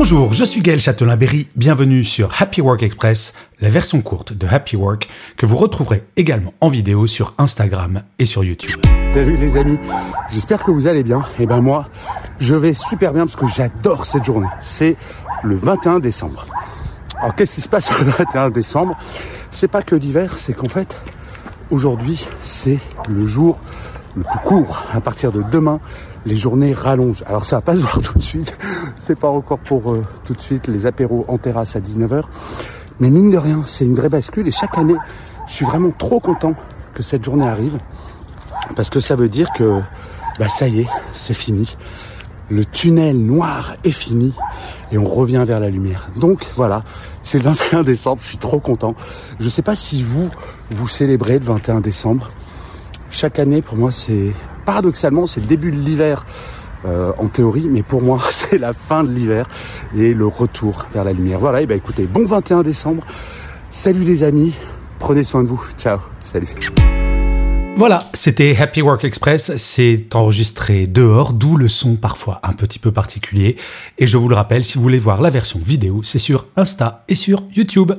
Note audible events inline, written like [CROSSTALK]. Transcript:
Bonjour, je suis Gaël Châtelain-Berry, bienvenue sur Happy Work Express, la version courte de Happy Work que vous retrouverez également en vidéo sur Instagram et sur YouTube. Salut les amis, j'espère que vous allez bien. Et ben moi, je vais super bien parce que j'adore cette journée. C'est le 21 décembre. Alors qu'est-ce qui se passe le 21 décembre? C'est pas que d'hiver, c'est qu'en fait, aujourd'hui, c'est le jour le plus court. À partir de demain, les journées rallongent. Alors ça va pas se voir tout de suite. C'est pas encore pour euh, tout de suite les apéros en terrasse à 19h. Mais mine de rien, c'est une vraie bascule et chaque année, je suis vraiment trop content que cette journée arrive parce que ça veut dire que bah ça y est, c'est fini. Le tunnel noir est fini et on revient vers la lumière. Donc voilà, c'est le 21 décembre, je suis trop content. Je sais pas si vous vous célébrez le 21 décembre. Chaque année pour moi c'est paradoxalement c'est le début de l'hiver euh, en théorie, mais pour moi [LAUGHS] c'est la fin de l'hiver et le retour vers la lumière. Voilà, et ben écoutez, bon 21 décembre. Salut les amis, prenez soin de vous. Ciao, salut. Voilà, c'était Happy Work Express. C'est enregistré dehors, d'où le son parfois un petit peu particulier. Et je vous le rappelle, si vous voulez voir la version vidéo, c'est sur Insta et sur YouTube.